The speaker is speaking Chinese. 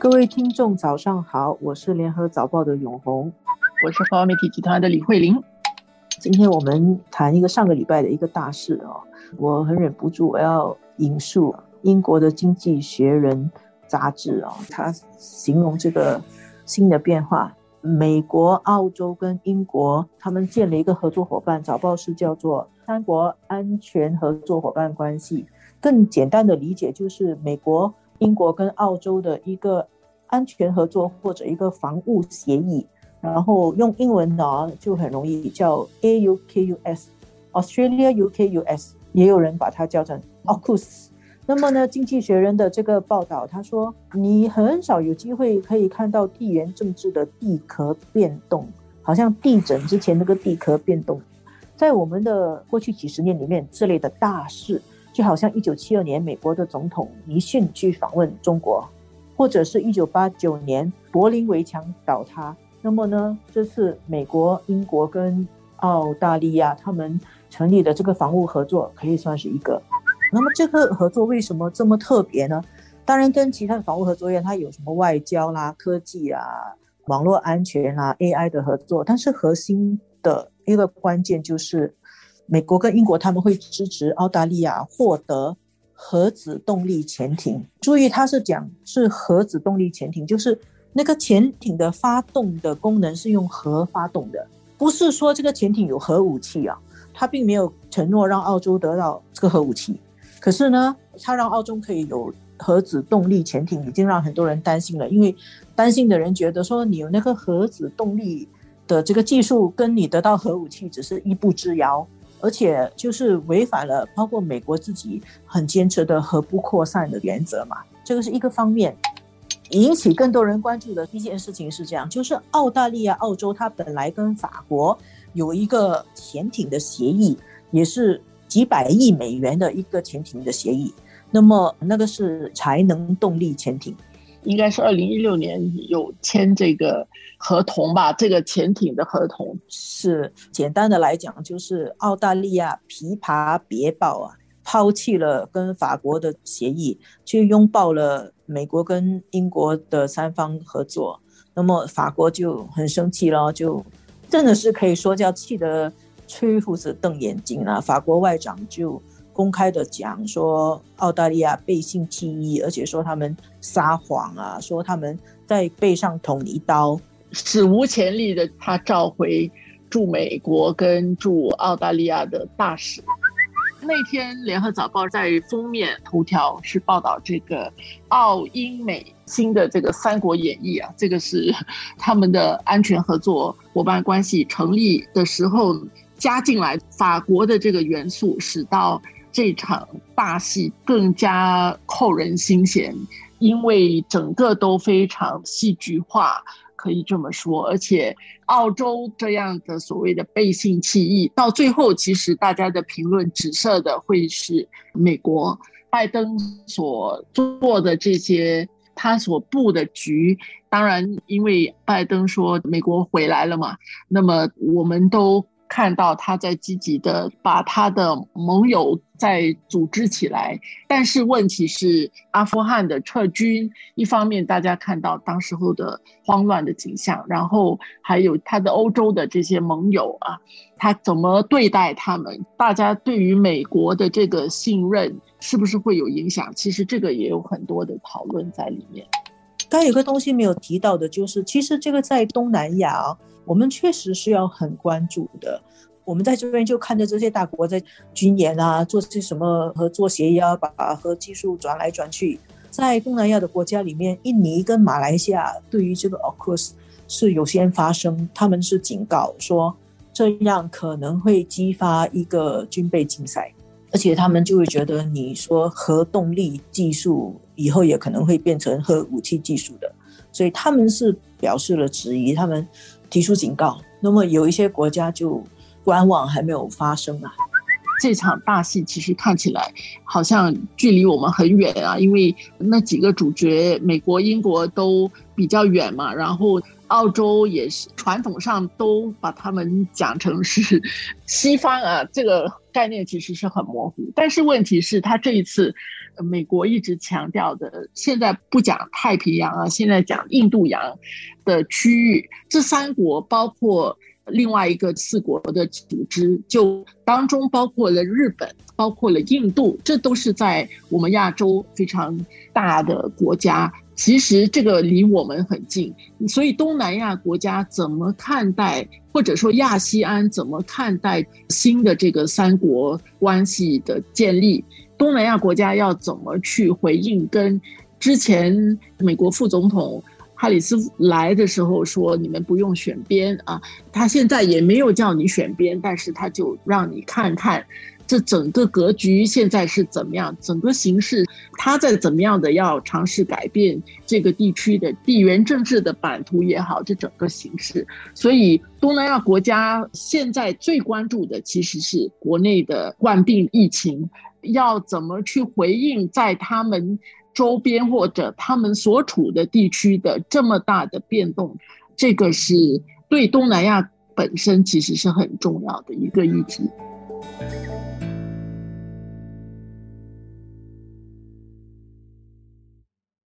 各位听众，早上好，我是联合早报的永红，我是华媒体集团的李慧玲。今天我们谈一个上个礼拜的一个大事哦，我很忍不住我要引述英国的《经济学人》杂志哦，它形容这个新的变化，美国、澳洲跟英国他们建了一个合作伙伴，早报是叫做三国安全合作伙伴关系。更简单的理解就是美国。英国跟澳洲的一个安全合作或者一个防务协议，然后用英文呢就很容易叫 AUKUS，Australia UKUS，也有人把它叫成 AUKUS。那么呢，《经济学人》的这个报道他说，你很少有机会可以看到地缘政治的地壳变动，好像地震之前那个地壳变动，在我们的过去几十年里面，这类的大事。就好像一九七二年美国的总统尼逊去访问中国，或者是一九八九年柏林围墙倒塌。那么呢，这次美国、英国跟澳大利亚他们成立的这个防务合作可以算是一个。那么这个合作为什么这么特别呢？当然跟其他的防务合作一样，它有什么外交啦、科技啊、网络安全啦、AI 的合作，但是核心的一个关键就是。美国跟英国他们会支持澳大利亚获得核子动力潜艇。注意，他是讲是核子动力潜艇，就是那个潜艇的发动的功能是用核发动的，不是说这个潜艇有核武器啊。他并没有承诺让澳洲得到这个核武器，可是呢，他让澳洲可以有核子动力潜艇，已经让很多人担心了。因为担心的人觉得说，你有那个核子动力的这个技术，跟你得到核武器只是一步之遥。而且就是违反了包括美国自己很坚持的核不扩散的原则嘛，这个是一个方面。引起更多人关注的一件事情是这样，就是澳大利亚、澳洲它本来跟法国有一个潜艇的协议，也是几百亿美元的一个潜艇的协议。那么那个是才能动力潜艇。应该是二零一六年有签这个合同吧？这个潜艇的合同是简单的来讲，就是澳大利亚琵琶别报啊，抛弃了跟法国的协议，去拥抱了美国跟英国的三方合作。那么法国就很生气了，就真的是可以说叫气得吹胡子瞪眼睛啊！法国外长就。公开的讲说澳大利亚背信弃义，而且说他们撒谎啊，说他们在背上捅一刀，史无前例的他召回驻美国跟驻澳大利亚的大使。那天《联合早报》在封面头条是报道这个澳英美新的这个《三国演义》啊，这个是他们的安全合作伙伴关系成立的时候加进来法国的这个元素，使到。这场大戏更加扣人心弦，因为整个都非常戏剧化，可以这么说。而且澳洲这样的所谓的背信弃义，到最后其实大家的评论指涉的会是美国拜登所做的这些他所布的局。当然，因为拜登说美国回来了嘛，那么我们都。看到他在积极的把他的盟友再组织起来，但是问题是阿富汗的撤军，一方面大家看到当时候的慌乱的景象，然后还有他的欧洲的这些盟友啊，他怎么对待他们？大家对于美国的这个信任是不是会有影响？其实这个也有很多的讨论在里面。刚有个东西没有提到的，就是其实这个在东南亚。我们确实是要很关注的。我们在这边就看着这些大国在军演啊，做些什么合作协议啊，把核技术转来转去。在东南亚的国家里面，印尼跟马来西亚对于这个 AUKUS 是有先发生，他们是警告说这样可能会激发一个军备竞赛，而且他们就会觉得你说核动力技术以后也可能会变成核武器技术的，所以他们是表示了质疑，他们。提出警告，那么有一些国家就观望，还没有发生啊。这场大戏其实看起来好像距离我们很远啊，因为那几个主角，美国、英国都比较远嘛，然后澳洲也是传统上都把他们讲成是西方啊，这个概念其实是很模糊。但是问题是，他这一次，美国一直强调的，现在不讲太平洋啊，现在讲印度洋的区域，这三国包括。另外一个四国的组织，就当中包括了日本，包括了印度，这都是在我们亚洲非常大的国家。其实这个离我们很近，所以东南亚国家怎么看待，或者说亚西安怎么看待新的这个三国关系的建立？东南亚国家要怎么去回应？跟之前美国副总统。哈里斯来的时候说：“你们不用选边啊。”他现在也没有叫你选边，但是他就让你看看这整个格局现在是怎么样，整个形势他在怎么样的要尝试改变这个地区的地缘政治的版图也好，这整个形势。所以东南亚国家现在最关注的其实是国内的冠病疫情，要怎么去回应在他们。周边或者他们所处的地区的这么大的变动，这个是对东南亚本身其实是很重要的一个议题。